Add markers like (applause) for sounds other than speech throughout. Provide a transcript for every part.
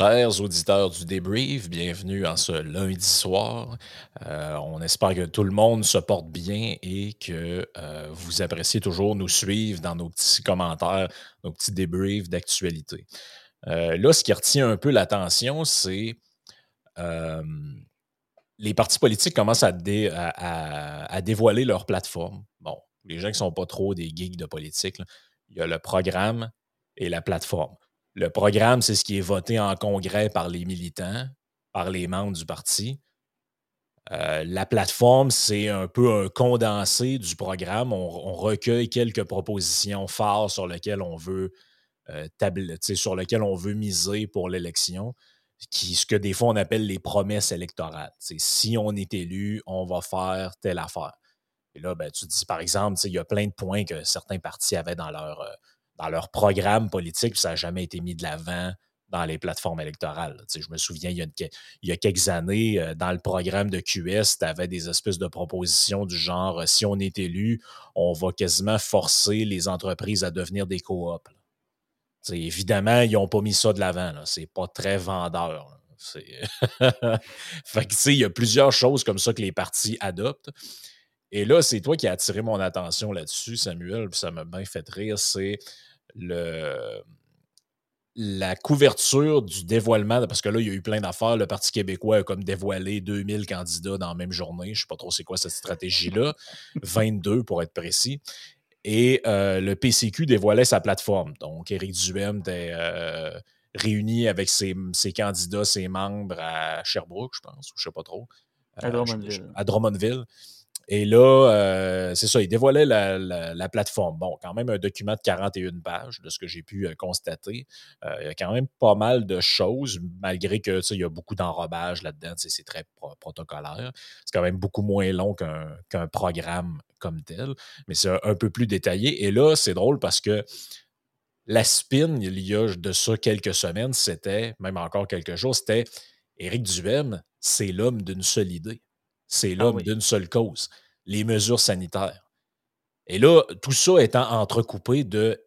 Chers auditeurs du débrief, bienvenue en ce lundi soir. Euh, on espère que tout le monde se porte bien et que euh, vous appréciez toujours nous suivre dans nos petits commentaires, nos petits débriefs d'actualité. Euh, là, ce qui retient un peu l'attention, c'est les partis politiques commencent à, dévoiler leur plateforme. Bon, les gens qui ne sont pas trop des geeks de politique, il y a le programme et la plateforme. Le programme, c'est ce qui est voté en congrès par les militants, par les membres du parti. Euh, la plateforme, c'est un peu un condensé du programme. On, recueille quelques propositions phares sur lesquelles on veut euh, sur lesquelles on veut miser pour l'élection, ce que des fois on appelle les promesses électorales. si on est élu, on va faire telle affaire. Et là, ben, tu dis, par exemple, il y a plein de points que certains partis avaient dans leur, euh, dans leur programme politique, puis ça n'a jamais été mis de l'avant dans les plateformes électorales. je me souviens, il y, a quelques années, euh, dans le programme de QS, tu avais des espèces de propositions du genre si on est élu, on va quasiment forcer les entreprises à devenir des coops. Évidemment, ils n'ont pas mis ça de l'avant. C'est pas très vendeur. (laughs) fait il y a plusieurs choses comme ça que les partis adoptent. Et là, c'est toi qui as attiré mon attention là-dessus, Samuel, puis ça m'a bien fait rire. C'est le, la couverture du dévoilement, parce que là, il y a eu plein d'affaires. Le Parti québécois a comme dévoilé 2000 candidats dans la même journée. Je ne sais pas trop c'est quoi cette stratégie-là. 22 pour être précis. Et euh, le PCQ dévoilait sa plateforme. Donc, Éric Duhem était euh, réuni avec ses, candidats, ses membres à Sherbrooke, je pense, ou je ne sais pas trop. à Drummondville. À Drummondville. Et là, euh, c'est ça, il dévoilait la, plateforme. Bon, quand même un document de 41 pages, de ce que j'ai pu euh, constater. Euh, il y a quand même pas mal de choses, malgré que il y a beaucoup d'enrobage là-dedans. C'est très protocolaire. C'est quand même beaucoup moins long qu'un programme comme tel, mais c'est un, peu plus détaillé. Et là, c'est drôle parce que la spin, il y a de ça quelques semaines, c'était, même encore quelques jours, c'était Éric Duhem, c'est l'homme d'une seule idée c'est ah l'homme d'une seule cause, les mesures sanitaires. Et là, tout ça étant entrecoupé de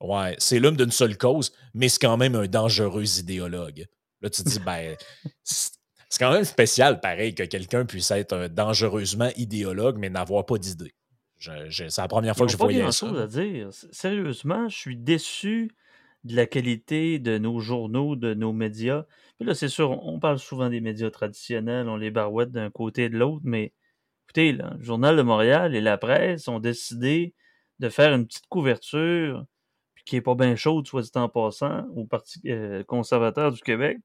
Ouais, c'est l'homme d'une seule cause, mais c'est quand même un dangereux idéologue. Là, tu te dis, ben, (laughs) c'est quand même spécial, pareil, que quelqu'un puisse être dangereusement idéologue, mais n'avoir pas d'idée. C'est la première fois que je voyais ça. chose à dire. Sérieusement, je suis déçu de la qualité de nos journaux, de nos médias. Puis là, c'est sûr, on parle souvent des médias traditionnels, on les barouette d'un côté et de l'autre, mais écoutez, le Journal de Montréal et la presse ont décidé de faire une petite couverture qui est pas bien chaude, soit dit en passant, au Parti euh, conservateur du Québec,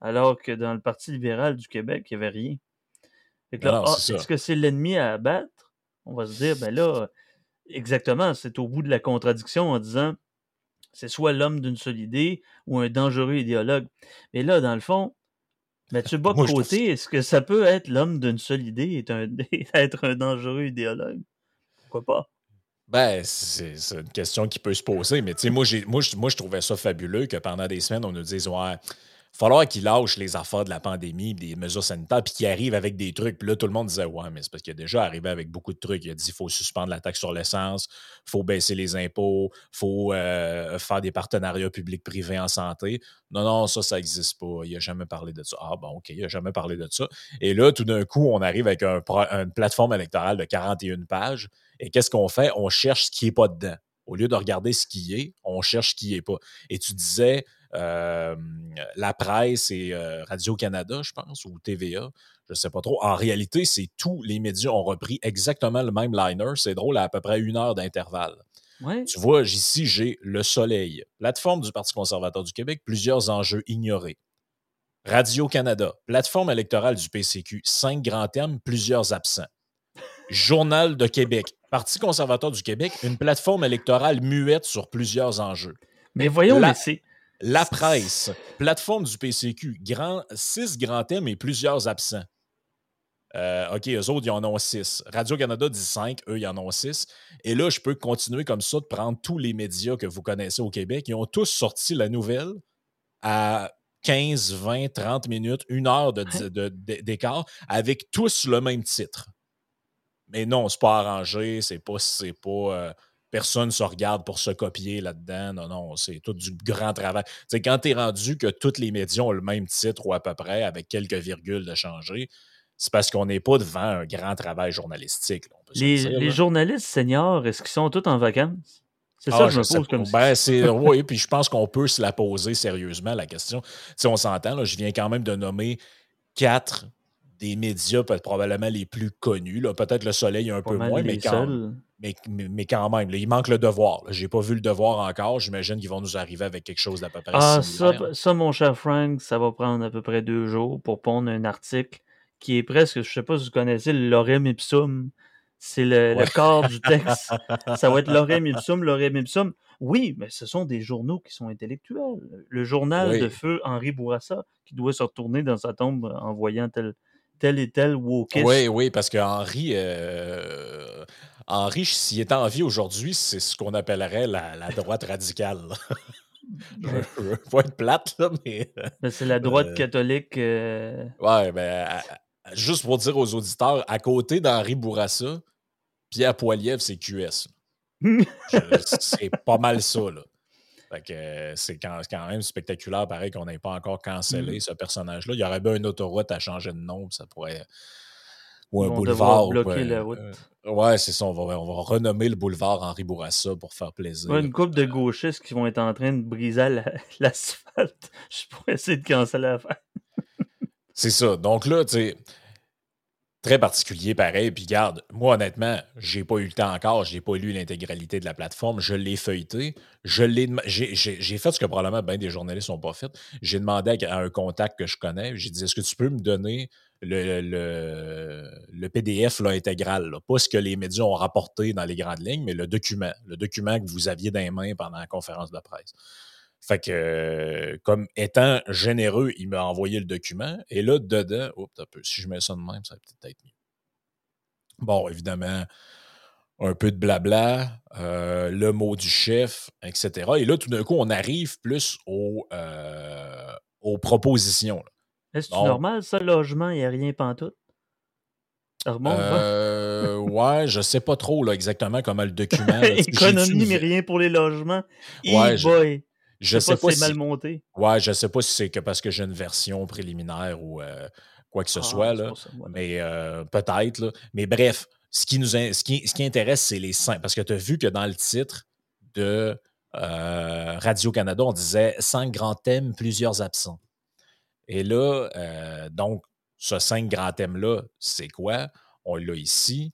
alors que dans le Parti libéral du Québec, il n'y avait rien. Ah, est-ce que c'est l'ennemi à abattre? On va se dire, ben là, exactement, c'est au bout de la contradiction en disant c'est soit l'homme d'une seule idée ou un dangereux idéologue. Mais là, dans le fond, Mathieu (laughs) Bock côté, est-ce que ça peut être l'homme d'une seule idée et (laughs) être un dangereux idéologue? Pourquoi pas? Ben, c'est une question qui peut se poser, mais tu sais, moi, moi, moi, je trouvais ça fabuleux que pendant des semaines, on nous dise Ouais, falloir qu'il lâche les affaires de la pandémie, des mesures sanitaires, puis qu'il arrive avec des trucs. Puis là, tout le monde disait Ouais, mais c'est parce qu'il a déjà arrivé avec beaucoup de trucs. Il a dit il faut suspendre la taxe sur l'essence, il faut baisser les impôts, il faut euh, faire des partenariats publics-privés en santé. Non, non, ça, ça n'existe pas. Il n'a jamais parlé de ça. Ah, bon, OK, il n'a jamais parlé de ça. Et là, tout d'un coup, on arrive avec une plateforme électorale de 41 pages. Et qu'est-ce qu'on fait? On cherche ce qui n'est pas dedans. Au lieu de regarder ce qui est, on cherche ce qui n'est pas. Et tu disais, euh, la presse et euh, Radio-Canada, je pense, ou TVA, je ne sais pas trop. En réalité, c'est tous les médias ont repris exactement le même liner. C'est drôle, à, à peu près une heure d'intervalle. Tu vois, ici, j'ai Le Soleil, plateforme du Parti conservateur du Québec, plusieurs enjeux ignorés. Radio-Canada, plateforme électorale du PCQ, cinq grands thèmes, plusieurs absents. Journal de Québec, Parti conservateur du Québec, une plateforme électorale muette sur plusieurs enjeux. Mais voyons, la, mais La presse, plateforme du PCQ, grand, six grands thèmes et plusieurs absents. Euh, OK, eux autres, ils en ont six. Radio-Canada dit cinq, eux, ils en ont six. Et là, je peux continuer comme ça de prendre tous les médias que vous connaissez au Québec. Ils ont tous sorti la nouvelle à 15, 20, 30 minutes, une heure d'écart, avec tous le même titre. Mais non, c'est pas arrangé, c'est pas, c'est pas euh, personne ne se regarde pour se copier là-dedans. Non, non, c'est tout du grand travail. C'est quand tu es rendu que tous les médias ont le même titre ou à peu près, avec quelques virgules de changer, c'est parce qu'on n'est pas devant un grand travail journalistique. les, journalistes seniors, est-ce qu'ils sont tous en vacances? C'est ça ah, que je me pose comme ben, (laughs) Oui, puis je pense qu'on peut se la poser sérieusement, la question. Si on s'entend, je viens quand même de nommer quatre des médias probablement les plus connus. Peut-être le Soleil un peu moins, mais quand, mais, mais, quand, même. il manque le devoir. Je n'ai pas vu le devoir encore. J'imagine qu'ils vont nous arriver avec quelque chose d'à peu près ah, ça, ça, mon cher Frank, ça va prendre à peu près deux jours pour pondre un article qui est presque, je ne sais pas si vous connaissez, le lorem ipsum. C'est le, corps du texte. (laughs) ça va être lorem ipsum, lorem ipsum. Oui, mais ce sont des journaux qui sont intellectuels. Le journal de feu Henri Bourassa, qui doit se retourner dans sa tombe en voyant tel, tel et tel wokiste. Oui, oui, parce que Henri, euh, Henri s'il est en vie aujourd'hui, c'est ce qu'on appellerait la, droite radicale. (laughs) pas être plate, là, mais. c'est la droite euh, catholique. Euh... Ouais, ben, juste pour dire aux auditeurs, à côté d'Henri Bourassa, Pierre Poilievre, c'est QS. c'est pas mal ça, là. c'est quand, même spectaculaire, pareil, qu'on n'ait pas encore cancellé mm. ce personnage-là. Il y aurait bien une autoroute à changer de nom, ça pourrait. Ou un boulevard. bloquer la route. Euh, ouais, c'est ça. On va, on va, renommer le boulevard Henri Bourassa pour faire plaisir. une couple de euh, gauchistes qui vont être en train de briser (laughs) l'asphalte. (laughs) Je pourrais essayer de canceller l'affaire. (laughs) c'est ça. Donc là, tu sais très particulier, pareil. Puis garde, moi, honnêtement, j'ai pas eu le temps encore, j'ai pas lu l'intégralité de la plateforme, je l'ai feuilleté, je l'ai j'ai fait ce que probablement bien des journalistes n'ont pas fait. J'ai demandé à, un contact que je connais, j'ai dit Est-ce que tu peux me donner le, le, PDF là, intégral, pas ce que les médias ont rapporté dans les grandes lignes, mais le document, le document que vous aviez dans les mains pendant la conférence de presse. Fait que, comme étant généreux, il m'a envoyé le document. Et là, dedans, si je mets ça de même, ça va peut-être être mieux. Bon, évidemment, un peu de blabla, euh, le mot du chef, etc. Et là, tout d'un coup, on arrive plus euh, aux propositions. Est-ce normal, ça, logement, il n'y a rien pantoute? Remonte, euh, (laughs) ouais, je sais pas trop là, exactement comment le document. (laughs) Économie, mais rien pour les logements. Ouais, boy. Je sais pas, si c'est mal monté. Ouais, je sais pas si c'est que parce que j'ai une version préliminaire ou euh, quoi que ce ah, soit. Là. mais euh, peut-être. Mais bref, ce qui nous ce qui, ce qui intéresse, c'est les cinq. Parce que tu as vu que dans le titre de euh, Radio-Canada, on disait cinq grands thèmes, plusieurs absents. Et là, donc, ce cinq grands thèmes-là, c'est quoi? On l'a ici.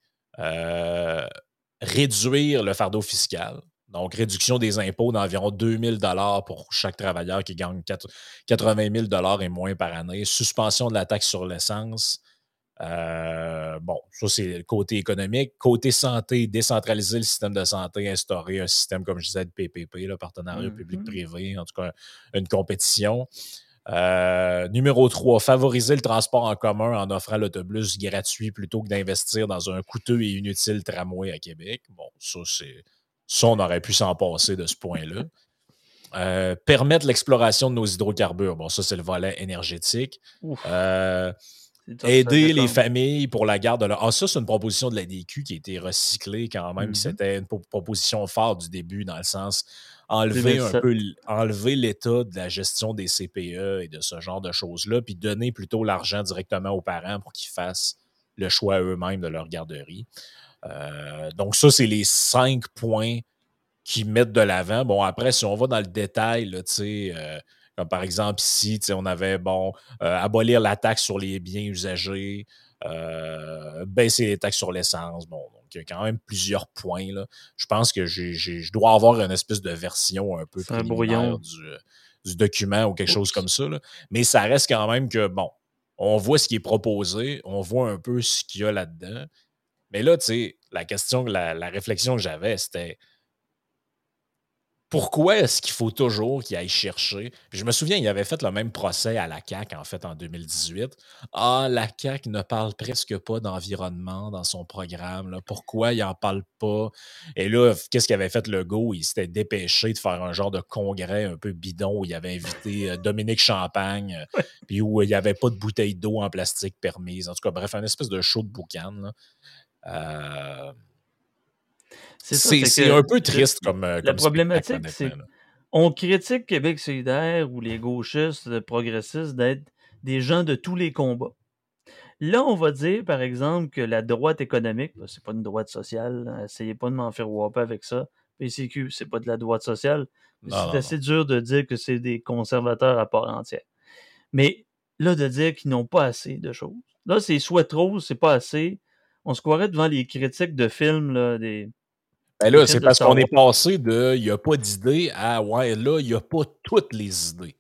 réduire le fardeau fiscal. Donc, réduction des impôts d'environ 2000 dollars pour chaque travailleur qui gagne 80 000 dollars et moins par année. Suspension de la taxe sur l'essence. Euh, bon, ça, c'est le côté économique. Côté santé, décentraliser le système de santé, instaurer un système, comme je disais, de PPP, le partenariat mm-hmm. public-privé, en tout cas, une compétition. Euh, numéro 3, favoriser le transport en commun en offrant l'autobus gratuit plutôt que d'investir dans un coûteux et inutile tramway à Québec. Bon, ça, c'est ça, on aurait pu s'en passer de ce point-là. Euh, permettre l'exploration de nos hydrocarbures. Bon, ça, c'est le volet énergétique. Euh, aider les familles pour la garde de leur. Ah, ça, c'est une proposition de la DQ qui a été recyclée quand même. Mm-hmm. C'était une proposition forte du début, dans le sens enlever un peu enlever l'état de la gestion des CPE et de ce genre de choses-là, puis donner plutôt l'argent directement aux parents pour qu'ils fassent le choix eux-mêmes de leur garderie. Euh, donc, ça, c'est les cinq points qui mettent de l'avant. Bon, après, si on va dans le détail, tu sais, euh, comme par exemple ici, on avait, bon, euh, abolir la taxe sur les biens usagés, baisser les taxes sur l'essence. Bon, y a quand même plusieurs points. Là. Je pense que je dois avoir une espèce de version un peu un du, du, document ou quelque chose comme ça. Mais ça reste quand même que, bon, on voit ce qui est proposé, on voit un peu ce qu'il y a là-dedans. Mais là, tu sais, la question, la, la réflexion que j'avais, c'était pourquoi est-ce qu'il faut toujours qu'il aille chercher? je me souviens, il avait fait le même procès à la CAQ, en fait, en 2018. Ah, la CAQ ne parle presque pas d'environnement dans son programme. Là. Pourquoi il n'en parle pas? Et là, qu'est-ce qu'il avait fait le go? Il s'était dépêché de faire un genre de congrès un peu bidon où il avait invité euh, Dominique Champagne, puis où il n'y avait pas de bouteille d'eau en plastique permise. En tout cas, bref, un espèce de show de boucan. Euh, C'est un peu triste comme. Euh, la problématique, c'est on critique Québec solidaire ou les gauchistes, progressistes d'être des gens de tous les combats. Là, on va dire, par exemple, que la droite économique, c'est pas une droite sociale, essayez pas de m'en faire whopper avec ça. PCQ, c'est pas de la droite sociale. C'est assez dur de dire que c'est des conservateurs à part entière. Mais là, de dire qu'ils n'ont pas assez de choses. Là, c'est soit trop, c'est pas assez. On se croirait devant les critiques de films, là, des. Ben là, c'est parce qu'on est passé de il n'y a pas d'idées à ouais, là, il n'y a pas toutes les idées.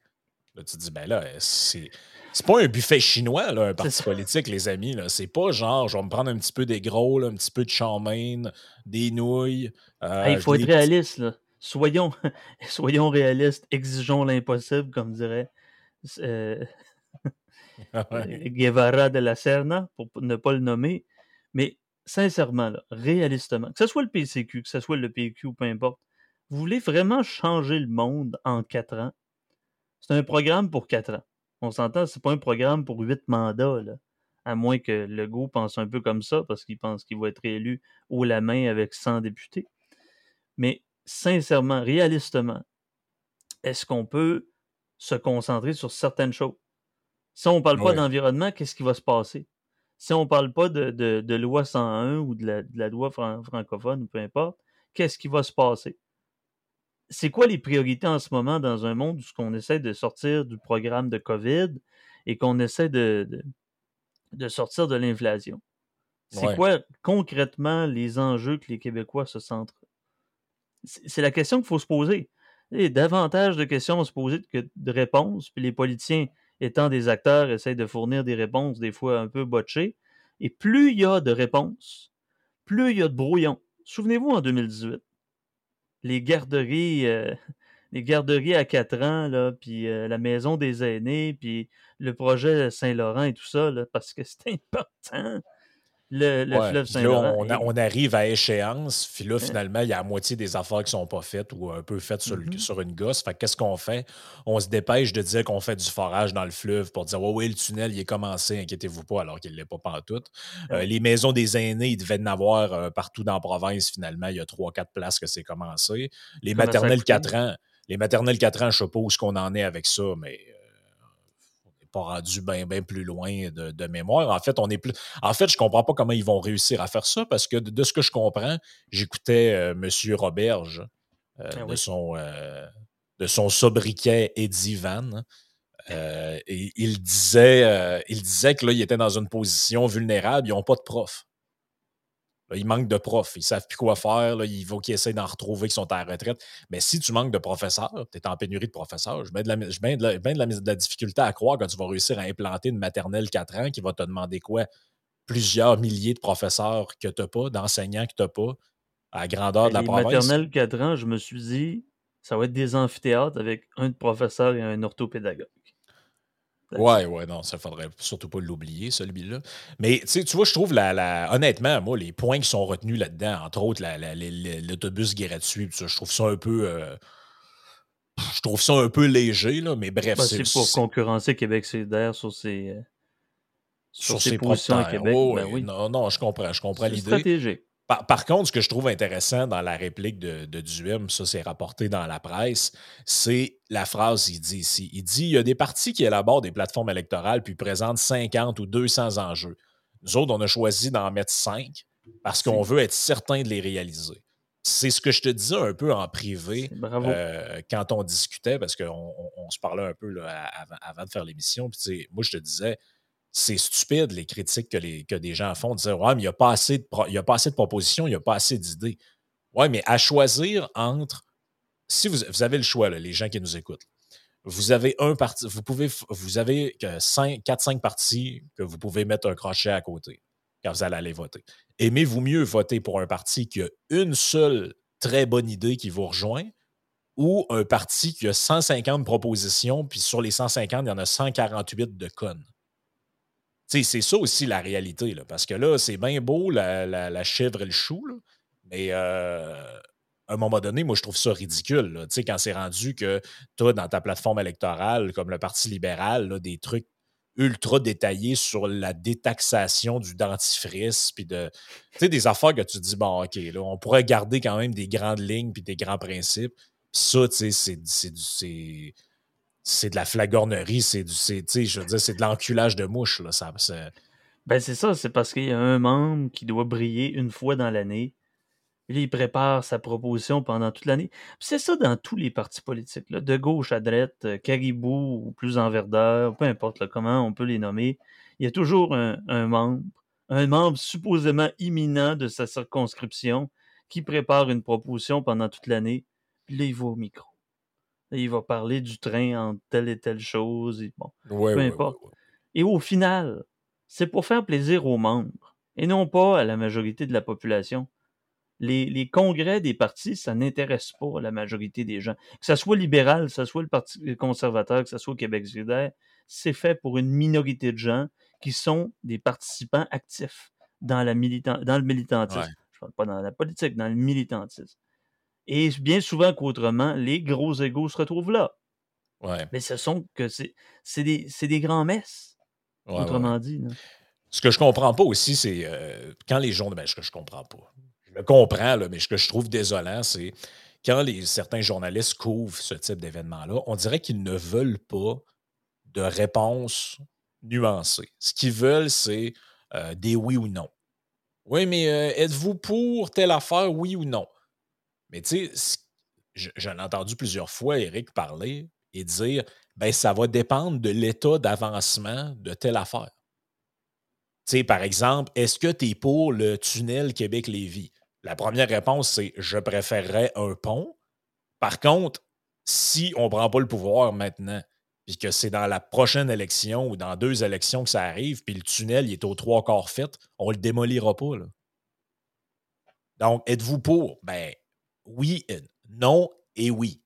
Là, tu te dis, ben là, c'est. C'est pas un buffet chinois, là, un parti politique, les amis. C'est pas genre, je vais me prendre un petit peu des gros, un petit peu de chamaine, des nouilles. Euh, il faut être réaliste. Là. Soyons, (laughs) soyons réalistes, exigeons l'impossible, comme dirait (laughs) euh, Guevara de la Serna, pour ne pas le nommer. Mais sincèrement, réalistement, que ce soit le PCQ, que ce soit le PQ ou peu importe, vous voulez vraiment changer le monde en quatre ans? C'est un programme pour quatre ans. On s'entend, c'est pas un programme pour huit mandats, là. À moins que Legault pense un peu comme ça, parce qu'il pense qu'il va être élu haut la main avec 100 députés. Mais sincèrement, réalistement, est-ce qu'on peut se concentrer sur certaines choses? Si on ne parle pas d'environnement, qu'est-ce qui va se passer? Si on ne parle pas de, loi 101 ou de la, loi francophone, peu importe, qu'est-ce qui va se passer? c'est quoi les priorités en ce moment dans un monde où on essaie de sortir du programme de COVID et qu'on essaie de, de, sortir de l'inflation? C'est quoi concrètement les enjeux que les Québécois se centrent? C'est la question qu'il faut se poser. Il y a davantage de questions à se poser que de réponses, puis les politiciens, étant des acteurs, essayent de fournir des réponses des fois un peu botchées. Et plus il y a de réponses, plus il y a de brouillons. Souvenez-vous en 2018, les garderies, euh, (laughs) les garderies à quatre ans, là, puis euh, la maison des aînés, puis le projet Saint-Laurent et tout ça, parce que (laughs) c'est important. Le, fleuve Saint-Laurent. On, arrive à échéance, puis là, finalement, il y a la moitié des affaires qui ne sont pas faites ou un peu faites sur, mm-hmm. sur une gosse. Fait qu'est-ce qu'on fait? On se dépêche de dire qu'on fait du forage dans le fleuve pour dire, ouais, oui, le tunnel, il est commencé, inquiétez-vous pas, alors qu'il ne l'est pas partout. Euh, les maisons des aînés, il devait en avoir euh, partout dans la province, finalement. Il y a trois, quatre places que c'est commencé. Les maternelles 4 ans, les maternelles 4 ans, je sais pas où ce qu'on en est avec ça, mais pas rendu bien ben plus loin de, mémoire. En fait, on est plus. En fait, je comprends pas comment ils vont réussir à faire ça parce que de, ce que je comprends, j'écoutais euh, M. Roberge euh, ah de, son, euh, de son sobriquet Eddie Van. et il disait, il disait que là, il était dans une position vulnérable, ils n'ont pas de prof il manque de profs, ils ne savent plus quoi faire, là, il faut qu'ils essaient d'en retrouver qui sont à la retraite. Mais si tu manques de professeurs, tu es en pénurie de professeurs, j'ai bien de, la, de, la, difficulté à croire que tu vas réussir à implanter une maternelle 4 ans qui va te demander quoi? Plusieurs milliers de professeurs que tu n'as pas, d'enseignants que tu n'as pas, à la grandeur de la province. maternelle 4 ans, je me suis dit, ça va être des amphithéâtres avec un professeur et un orthopédagogue. Ouais, ouais, non, ça faudrait surtout pas l'oublier, celui-là. Mais tu vois, je trouve, la, honnêtement, moi, les points qui sont retenus là-dedans, entre autres, l'autobus gratuit, je trouve ça un peu. Euh, je trouve ça un peu léger, là, mais bref. Ben, c'est pour concurrencer Québec solidaire sur ses, euh, sur, ses, positions à Québec. ben oui. Non, non, je comprends, je comprends l'idée. stratégique. Par, contre, ce que je trouve intéressant dans la réplique de, de Duhem, ça c'est rapporté dans la presse, c'est la phrase qu'il dit ici. Il dit il y a des partis qui élaborent des plateformes électorales puis présentent 50 ou 200 enjeux. Nous autres, on a choisi d'en mettre 5 parce qu'on veut être certain de les réaliser. C'est ce que je te disais un peu en privé euh, quand on discutait, parce qu'on on, se parlait un peu avant, avant, de faire l'émission. Moi, je te disais, c'est stupide les critiques que, les, que des gens font, de dire Ouais, mais il n'y a, pas assez de propositions, il n'y a pas assez d'idées. Oui, mais à choisir entre. Si vous, vous avez le choix, les gens qui nous écoutent, vous avez un parti, vous pouvez, vous avez 4-5 partis que vous pouvez mettre un crochet à côté quand vous allez aller voter. Aimez-vous mieux voter pour un parti qui a une seule très bonne idée qui vous rejoint ou un parti qui a 150 propositions, puis sur les 150, il y en a 148 de connes? C'est ça aussi la réalité, là, parce que là, c'est bien beau la, chèvre et le chou, mais euh, à un moment donné, moi, je trouve ça ridicule. Quand c'est rendu que tu as dans ta plateforme électorale, comme le Parti libéral, des trucs ultra détaillé sur la détaxation du dentifrice, puis de. Des affaires que tu dis, bon, OK, là, on pourrait garder quand même des grandes lignes puis des grands principes. ça, tu sais, c'est c'est de la flagornerie, c'est du, je veux dire, c'est de l'enculage de mouche, là. Ça, ben, c'est ça, c'est parce qu'il y a un membre qui doit briller une fois dans l'année. il prépare sa proposition pendant toute l'année. C'est ça dans tous les partis politiques, de gauche à droite, euh, caribou ou plus en verdeur, peu importe comment on peut les nommer. Il y a toujours un, membre, un membre supposément imminent de sa circonscription qui prépare une proposition pendant toute l'année. Puis là, il va au micro. Il va parler du train en telle et telle chose. Et bon, peu importe. et au final, c'est pour faire plaisir aux membres et non pas à la majorité de la population. Les, congrès des partis, ça n'intéresse pas la majorité des gens. Que ce soit libéral, que ce soit le Parti conservateur, que ce soit au Québec solidaire, c'est fait pour une minorité de gens qui sont des participants actifs dans, la dans le militantisme. Je ne parle pas dans la politique, dans le militantisme. Et bien souvent qu'autrement, les gros égaux se retrouvent là. Mais ce sont que c'est des, des grands messes autrement dit. Ce que je comprends pas aussi, c'est euh, quand les journalistes. Ben, ce que je comprends pas. Je le comprends, là, mais ce que je trouve désolant, c'est quand les, certains journalistes couvrent ce type d'événement-là, on dirait qu'ils ne veulent pas de réponses nuancées. Ce qu'ils veulent, c'est euh, des oui ou non. Oui, mais euh, êtes-vous pour telle affaire, oui ou non? Mais tu sais, j'en ai entendu plusieurs fois Eric parler et dire ben, ça va dépendre de l'état d'avancement de telle affaire. Tu sais, par exemple, est-ce que tu es pour le tunnel Québec-Lévis? La première réponse, c'est je préférerais un pont. Par contre, si on ne prend pas le pouvoir maintenant, puis que c'est dans la prochaine élection ou dans deux élections que ça arrive, puis le tunnel il est aux trois quarts fait, on ne le démolira pas. Donc, êtes-vous pour? Ben, oui, non et oui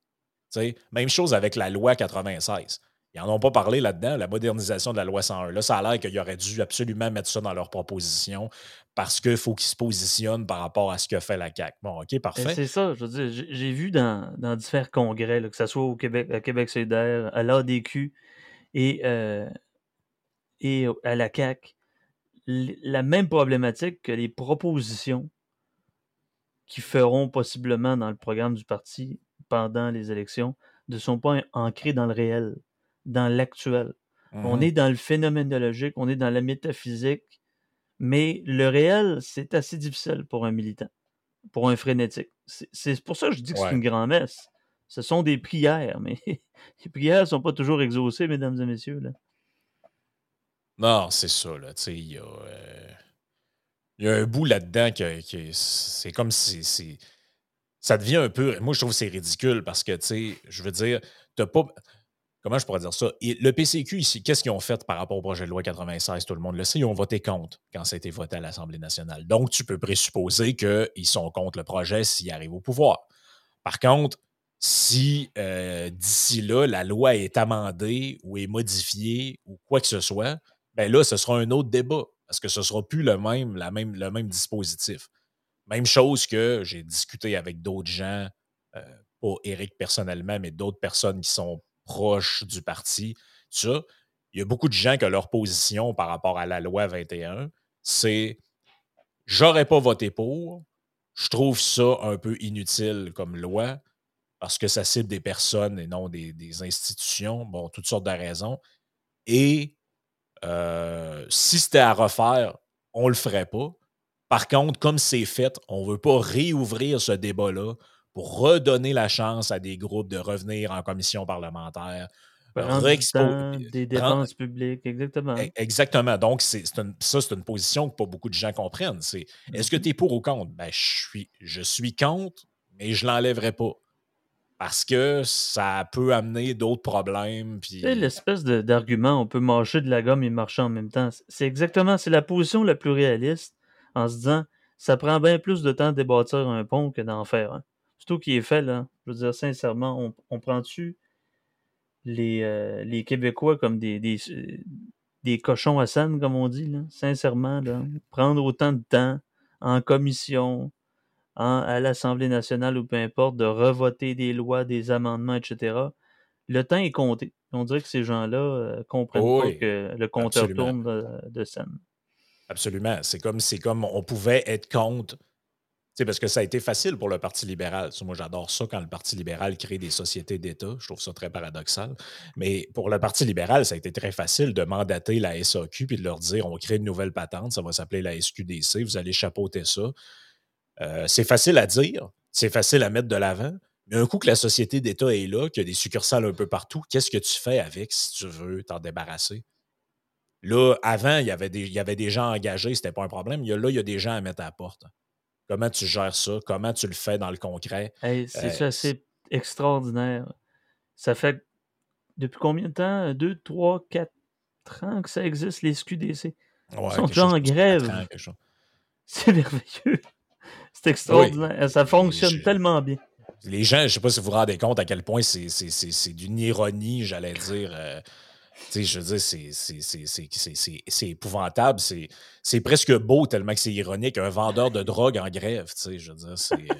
même chose avec la loi 96. Ils n'en ont pas parlé là-dedans, la modernisation de la loi 101. Là, ça a l'air qu'il aurait dû absolument mettre ça dans leur proposition parce qu'il faut qu'ils se positionnent par rapport à ce que fait la CAQ. Bon, OK, parfait. C'est ça, je veux dire, j'ai vu dans, différents congrès, que ce soit au Québec, à Québec solidaire, à l'ADQ et, euh, et à la CAQ, la même problématique que les propositions qui feront possiblement dans le programme du parti pendant les élections ne sont pas ancrés dans le réel, dans l'actuel. On mmh est dans le phénoménologique, on est dans la métaphysique, mais le réel, c'est assez difficile pour un militant, pour un frénétique. C'est pour ça que je dis que c'est une grand-messe. Ce sont des prières, mais (laughs) les prières ne sont pas toujours exaucées, mesdames et messieurs. Là. Non, c'est ça. Là. Il y, a, euh, y a un bout là-dedans que, c'est comme si ça devient un peu. Moi, je trouve que c'est ridicule parce que, tu sais, je veux dire, t'as pas. Comment je pourrais dire ça? le PCQ ici, qu'est-ce qu'ils ont fait par rapport au projet de loi 96? Tout le monde le sait, ils ont voté contre quand ça a été voté à l'Assemblée nationale. Donc, tu peux présupposer qu'ils sont contre le projet s'ils arrivent au pouvoir. Par contre, si euh, d'ici là, la loi est amendée ou est modifiée ou quoi que ce soit, ben là, ce sera un autre débat parce que ce ne sera plus le même, la même, le même dispositif. Même chose que j'ai discuté avec d'autres gens, euh, pas Eric personnellement, mais d'autres personnes qui sont proches du parti. Ça, il y a beaucoup de gens que leur position par rapport à la loi 21, c'est j'aurais pas voté pour. Je trouve ça un peu inutile comme loi parce que ça cible des personnes et non des, institutions. Bon, toutes sortes de raisons. Et euh, si c'était à refaire, on le ferait pas. Par contre, comme c'est fait, on ne veut pas réouvrir ce débat-là pour redonner la chance à des groupes de revenir en commission parlementaire. des dépenses publiques, exactement. E, exactement. Donc, ça, c'est une position que pas beaucoup de gens comprennent. C'est est-ce que mm-hmm. tu es pour ou contre? Ben, je suis, je suis contre, mais je ne l'enlèverai pas. Parce que ça peut amener d'autres problèmes. Puis... l'espèce d'argument, on peut marcher de la gomme et marcher en même temps. C'est exactement, c'est la position la plus réaliste en se disant ça prend bien plus de temps de débâtir un pont que d'en faire un. Surtout qui est fait, là. Je veux dire, sincèrement, on, prend-tu les, euh, les Québécois comme des, des, des, cochons à scène, comme on dit, là? Sincèrement, là. Prendre autant de temps en commission, à l'Assemblée nationale ou peu importe, de revoter des lois, des amendements, etc. Le temps est compté. On dirait que ces gens-là ne comprennent pas que le compteur tourne de, scène. Absolument. C'est comme, comme on pouvait être contre parce que ça a été facile pour le Parti libéral. Moi, j'adore ça quand le Parti libéral crée des sociétés d'État. Je trouve ça très paradoxal. Mais pour le Parti libéral, ça a été très facile de mandater la SAQ puis de leur dire on crée une nouvelle patente, ça va s'appeler la SQDC, vous allez chapeauter ça. Euh, c'est facile à dire, c'est facile à mettre de l'avant. Mais un coup que la société d'État est là, qu'il y a des succursales un peu partout, qu'est-ce que tu fais avec si tu veux t'en débarrasser? Là, avant, il y avait des, il y avait des gens engagés, c'était pas un problème. là, il y a des gens à mettre à la porte. Comment tu gères ça? Comment tu le fais dans le concret? c'est euh, assez extraordinaire. Ça fait depuis combien de temps? Deux, trois, quatre ans que ça existe, les SQDC. Ils sont déjà en grève. C'est merveilleux. C'est extraordinaire. Ça fonctionne tellement bien. Les gens, je ne sais pas si vous vous rendez compte à quel point c'est d'une ironie, j'allais dire. Euh, je veux dire, c'est épouvantable. C'est presque beau tellement que c'est ironique. Un vendeur de drogue en grève, je veux dire, c'est. Euh,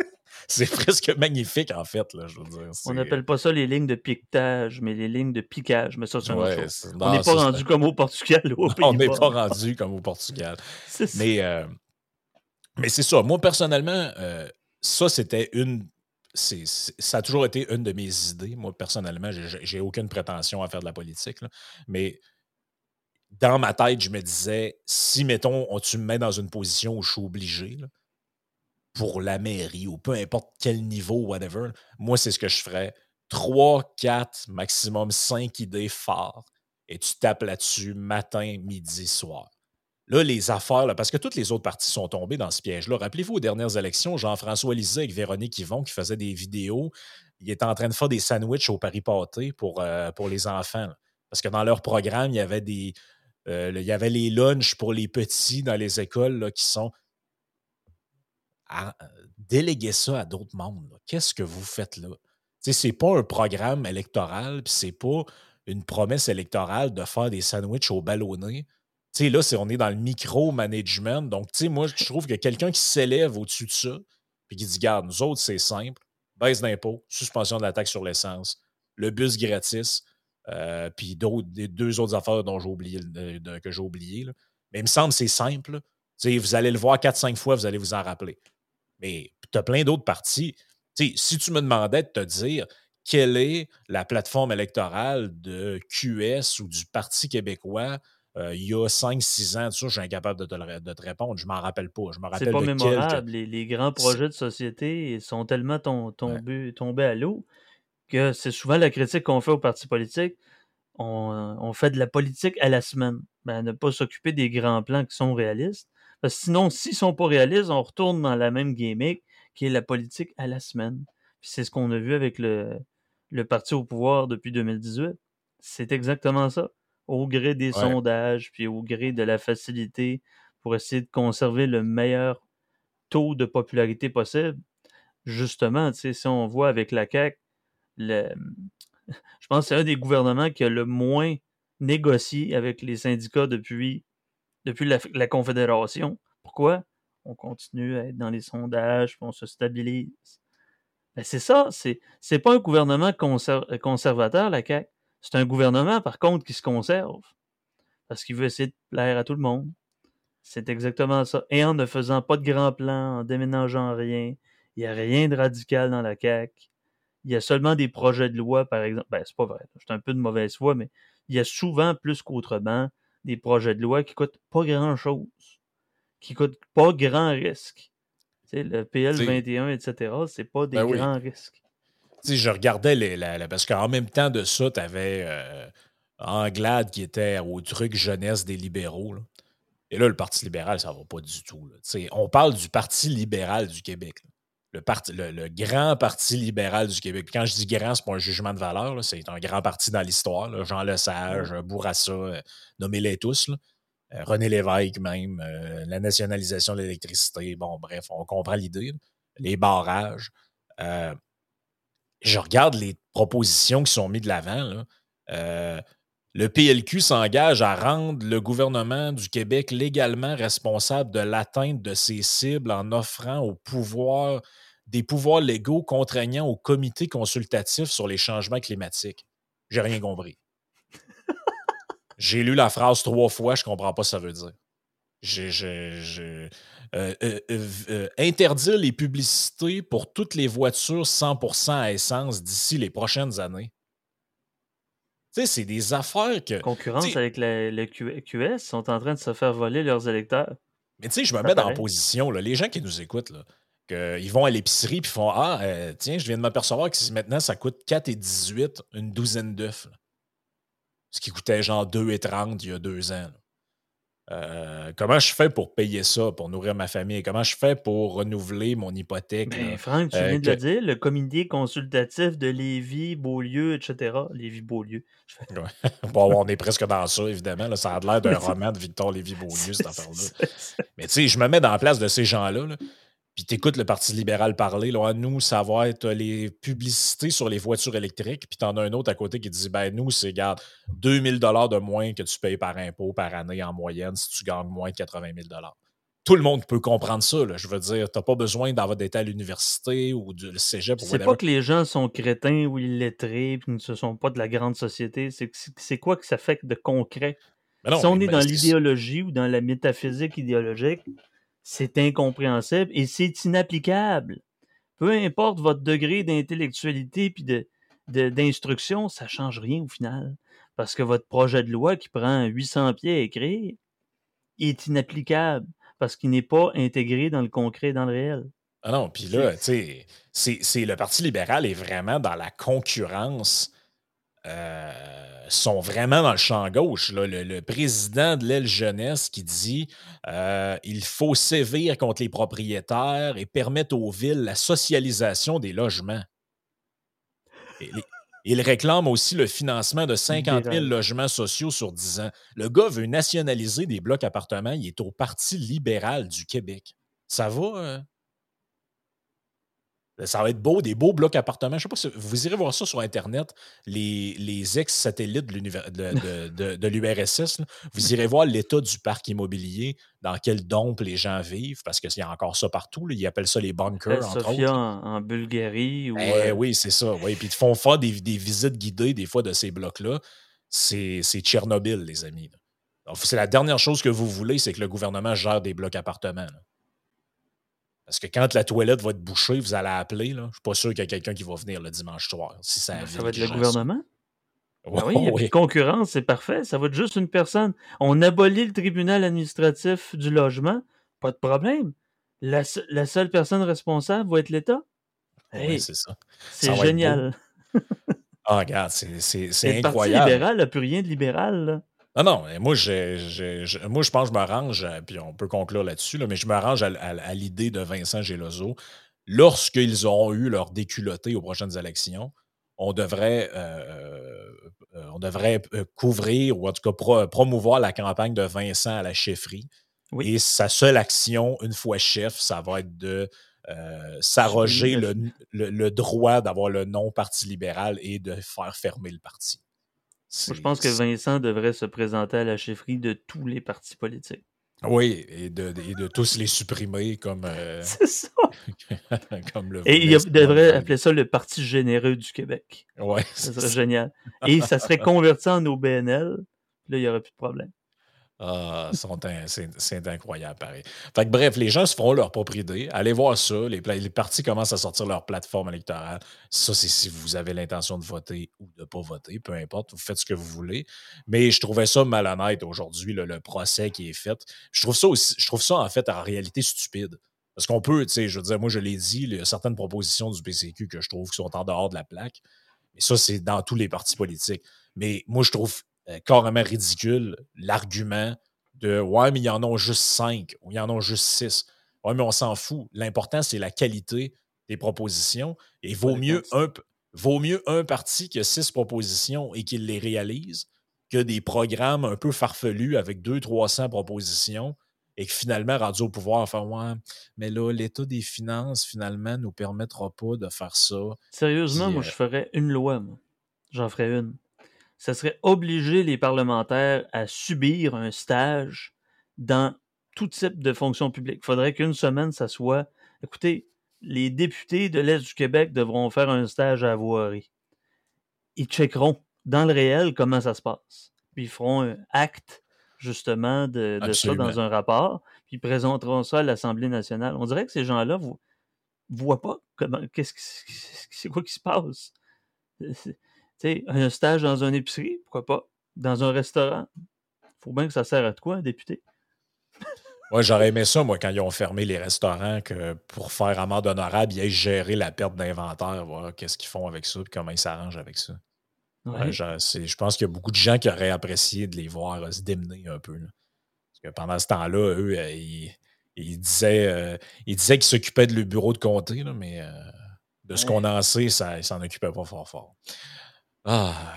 (laughs) c'est presque magnifique, en fait. Là, je veux dire, on n'appelle pas ça les lignes de piquetage, mais les lignes de piquage. Mais ça, c'est ouais, (laughs) On n'est pas rendu comme au Portugal. on n'est pas rendu comme au Portugal. mais euh, mais c'est ça. Moi, personnellement, euh, ça, c'était une ça a toujours été une de mes idées. Moi, personnellement, j'ai aucune prétention à faire de la politique. mais dans ma tête, je me disais, si, mettons, on, tu me mets dans une position où je suis obligé, pour la mairie ou peu importe quel niveau, whatever, moi, c'est ce que je ferais. Trois, quatre, maximum cinq idées phares et tu tapes là-dessus matin, midi, soir. Là, les affaires, parce que toutes les autres parties sont tombées dans ce piège-là. Rappelez-vous aux dernières élections, Jean-François Lisée avec Véronique Yvon qui faisait des vidéos. Il était en train de faire des sandwichs au Paris Pâté pour, euh, les enfants. Parce que dans leur programme, il y avait des. Euh, il y avait les lunchs pour les petits dans les écoles qui sont. À, déléguer ça à d'autres mondes. Qu'est-ce que vous faites là? C'est pas un programme électoral, puis c'est pas une promesse électorale de faire des sandwichs au ballonné là, on est dans le micro-management. Donc, moi, je trouve que quelqu'un qui s'élève au-dessus de ça, puis qui dit, garde, nous autres, c'est simple, baisse d'impôts, suspension de la taxe sur l'essence, le bus gratis, euh, puis deux autres affaires dont j'ai oublié, que j'ai oublié. Mais il me semble que c'est simple. vous allez le voir 4-5 fois, vous allez vous en rappeler. Mais tu as plein d'autres parties. sais, si tu me demandais de te dire quelle est la plateforme électorale de QS ou du Parti québécois euh, il y a 5-6 ans, je suis incapable de te, répondre. Je m'en rappelle pas. Je me rappelle C'est pas mémorable. Les, grands projets de société sont tellement tombés, à l'eau que c'est souvent la critique qu'on fait aux partis politiques. On, fait de la politique à la semaine. Ben, ne pas s'occuper des grands plans qui sont réalistes. Parce que sinon, s'ils ne sont pas réalistes, on retourne dans la même gimmick qui est la politique à la semaine. c'est ce qu'on a vu avec le, le parti au pouvoir depuis 2018. C'est exactement ça au gré des sondages, puis au gré de la facilité pour essayer de conserver le meilleur taux de popularité possible. Justement, si on voit avec la CAQ, le, (laughs) je pense que c'est un des gouvernements qui a le moins négocié avec les syndicats depuis, depuis la, Confédération. Pourquoi? On continue à être dans les sondages, puis on se stabilise. Ben c'est ça, c'est, c'est pas un gouvernement conservateur, la CAQ. C'est un gouvernement, par contre, qui se conserve parce qu'il veut essayer de plaire à tout le monde. C'est exactement ça. Et en ne faisant pas de grands plans, en déménageant rien, il n'y a rien de radical dans la CAQ. Il y a seulement des projets de loi, par exemple. Ben, c'est pas vrai. Je un peu de mauvaise foi, mais il y a souvent, plus qu'autrement, des projets de loi qui coûtent pas grand-chose, qui coûtent pas grand risque. Tu sais, le PL 21, etc., c'est pas des ben grands risques je regardais les, parce qu'en même temps de ça, tu avais euh, Anglade qui était au truc jeunesse des libéraux. Et là, le Parti libéral, ça va pas du tout. On parle du Parti libéral du Québec. Le, parti, le, grand Parti libéral du Québec. quand je dis grand, c'est pas un jugement de valeur. C'est un grand parti dans l'histoire. Jean Lesage, Bourassa, euh, nommez-les tous. Euh, René Lévesque même, la nationalisation de l'électricité. Bon, bref, on comprend l'idée. Les barrages je regarde les propositions qui sont mises de l'avant. Euh, le PLQ s'engage à rendre le gouvernement du Québec légalement responsable de l'atteinte de ses cibles en offrant au pouvoir des pouvoirs légaux contraignants au comité consultatif sur les changements climatiques. J'ai rien compris. (laughs) J'ai lu la phrase trois fois, je comprends pas ce que ça veut dire. Euh, euh, euh, interdire les publicités pour toutes les voitures 100% à essence d'ici les prochaines années. Tu sais, c'est des affaires que. Concurrence avec le QS sont en train de se faire voler leurs électeurs. Mais tu sais, je me mets dans la position, là, les gens qui nous écoutent, là, ils vont à l'épicerie et font Ah, tiens, je viens de m'apercevoir que maintenant ça coûte 4,18 une douzaine d'œufs. Ce qui coûtait genre 2,30 il y a deux ans. Euh, comment je fais pour payer ça, pour nourrir ma famille? Comment je fais pour renouveler mon hypothèque? Ben, Franck, tu euh, viens de le dire, le comité consultatif de Lévis, Beaulieu, etc. Lévis-Beaulieu. (laughs) bon, on est presque dans ça, évidemment. Ça a l'air d'un (laughs) roman de Victor Lévis-Beaulieu, cette affaire-là. Mais tu sais, je me mets dans la place de ces gens-là. Là puis tu écoutes le Parti libéral parler, là, nous, ça va être les publicités sur les voitures électriques, puis tu en as un autre à côté qui dit ben nous, c'est, regarde, 2000 de moins que tu payes par impôt par année en moyenne si tu gagnes moins de 80 000 tout le monde peut comprendre ça. Je veux dire, tu n'as pas besoin d'avoir d'être à l'université ou du cégep. C'est pas que les gens sont crétins ou illettrés puis ne se sont pas de la grande société. C'est quoi que ça fait de concret? si on est dans l'idéologie ou dans la métaphysique idéologique, c'est incompréhensible et c'est inapplicable. Peu importe votre degré d'intellectualité puis de, d'instruction, ça ne change rien au final. Parce que votre projet de loi qui prend 800 pieds à écrire est inapplicable parce qu'il n'est pas intégré dans le concret, dans le réel. Ah non, puis là, tu sais, c'est, le Parti libéral est vraiment dans la concurrence euh, sont vraiment dans le champ gauche. Le, président de l'aile jeunesse qui dit euh, il faut sévir contre les propriétaires et permettre aux villes la socialisation des logements. il réclame aussi le financement de 50 000 logements sociaux sur 10 ans. Le gars veut nationaliser des blocs appartements. Il est au Parti libéral du Québec. Ça va? Euh? Ça va être beau, des beaux blocs appartements. Je sais pas si vous irez voir ça sur Internet, les, les ex-satellites de l'URSS. (laughs) Vous irez voir l'état du parc immobilier, dans quel dompe les gens vivent, parce qu'il y a encore ça partout. Ils appellent ça les bunkers, entre autres. En, Bulgarie. Ou, eh, Oui, c'est ça. Oui. Puis ils font faire des, visites guidées, des fois, de ces blocs-là. C'est Tchernobyl, les amis. C'est la dernière chose que vous voulez, c'est que le gouvernement gère des blocs appartements. Parce que quand la toilette va être bouchée, vous allez appeler. Là. Je ne suis pas sûr qu'il y a quelqu'un qui va venir le dimanche soir. Si ça, ça va être le gouvernement? Ah oui, il y a oui. concurrence, c'est parfait. Ça va être juste une personne. On abolit le tribunal administratif du logement, pas de problème. La, seule personne responsable va être l'État. oui, c'est ça. C'est génial. Ah, regarde, c'est incroyable. Le Parti libéral n'a plus rien de libéral. Là. Non, non, moi, je, moi, je pense que je me range, euh, puis on peut conclure là-dessus, mais je me range à, l'idée de Vincent Gélozo. Lorsqu'ils auront eu leur déculotté aux prochaines élections, on devrait, euh, euh, on devrait couvrir ou en tout cas promouvoir la campagne de Vincent à la chefferie. Et sa seule action, une fois chef, ça va être de s'arroger le, le, droit d'avoir le nom Parti libéral et de faire fermer le parti je pense que Vincent devrait se présenter à la chefferie de tous les partis politiques. Oui, et de, de tous les supprimer comme. Euh, (laughs) C'est ça. (laughs) et il devrait appeler ça le Parti généreux du Québec. Oui. Ça serait génial. Et ça serait (laughs) converti en OBNL. Là, il n'y aurait plus de problème. Ah, c'est incroyable, pareil. Fait que, bref, les gens se feront leur propre idée. Allez voir ça. Les, les partis commencent à sortir leur plateforme électorale. Ça, c'est si vous avez l'intention de voter ou de ne pas voter. Peu importe, vous faites ce que vous voulez. Mais je trouvais ça malhonnête aujourd'hui, le, procès qui est fait. Je trouve ça aussi, je trouve ça, en fait, en réalité stupide. Parce qu'on peut, tu sais, je veux dire, moi, je l'ai dit, il y a certaines propositions du PCQ que je trouve qui sont en dehors de la plaque. Mais ça, c'est dans tous les partis politiques. Mais moi, je trouve euh, carrément ridicule l'argument de Ouais, mais il y en a juste cinq ou il y en a juste six. Ouais, mais on s'en fout. L'important, c'est la qualité des propositions. Et vaut mieux, un, vaut mieux un parti qui a six propositions et qu'il les réalise que des programmes un peu farfelus avec 200-300 propositions et que finalement, rendu au pouvoir, enfin, ouais, mais là, l'état des finances, finalement, ne nous permettra pas de faire ça. Sérieusement, moi, euh je ferais une loi, J'en ferais une ça serait obliger les parlementaires à subir un stage dans tout type de fonction publique. Il faudrait qu'une semaine, ça soit, écoutez, les députés de l'Est du Québec devront faire un stage à voirie. Ils checkeront dans le réel comment ça se passe. Puis ils feront un acte justement de, ça dans un rapport, puis ils présenteront ça à l'Assemblée nationale. On dirait que ces gens-là ne voient pas comment qu'est-ce c'est quoi qui se passe? Sais, un stage dans une épicerie, pourquoi pas? Dans un restaurant. Faut bien que ça sert à quoi, un député? Moi, j'aurais aimé ça, moi, quand ils ont fermé les restaurants, que pour faire amende honorable, ils aient géré la perte d'inventaire, voir qu'est-ce qu'ils font avec ça, puis comment ils s'arrangent avec ça. je pense qu'il y a beaucoup de gens qui auraient apprécié de les voir euh, se démener un peu. Parce que pendant ce temps-là, eux, euh, ils, disaient, euh, disaient qu'ils s'occupaient de le bureau de comté, mais de ce qu'on en sait, ça, ils s'en occupaient pas fort fort. Ah,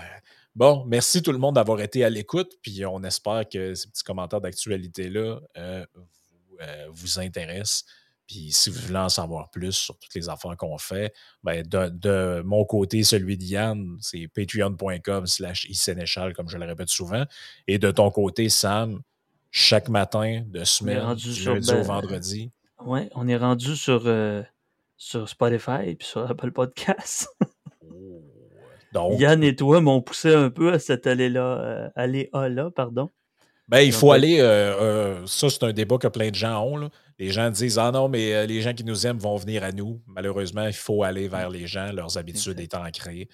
Bon, merci tout le monde d'avoir été à l'écoute, puis on espère que ces petits commentaires d'actualité-là euh, euh, vous, intéressent. Puis si vous voulez en savoir plus sur toutes les affaires qu'on fait, ben de, mon côté, celui d'Yann, c'est patreon.com slash isénéchal, comme je le répète souvent. Et de ton côté, Sam, chaque matin de semaine, du lundi au ben, vendredi. Oui, on est rendu sur, euh, sur Spotify et sur Apple (laughs) Yann et toi m'ont poussé un peu à cette allée-là, euh, là pardon. Ben, il faut aller. Euh, euh, ça, c'est un débat que plein de gens ont. Les gens disent Ah non, mais les gens qui nous aiment vont venir à nous. Malheureusement, il faut aller vers les gens, leurs habitudes étant ancrées.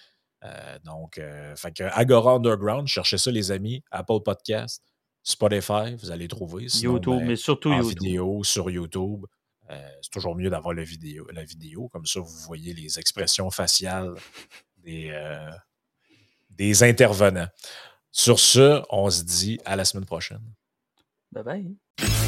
donc, fait que Agora Underground, cherchez ça, les amis. Apple Podcast, Spotify, vous allez trouver. YouTube, ben, mais surtout en YouTube. vidéo sur YouTube. c'est toujours mieux d'avoir la vidéo, la vidéo. Comme ça, vous voyez les expressions faciales euh, des, intervenants. Sur ce, on se dit à la semaine prochaine. Bye bye.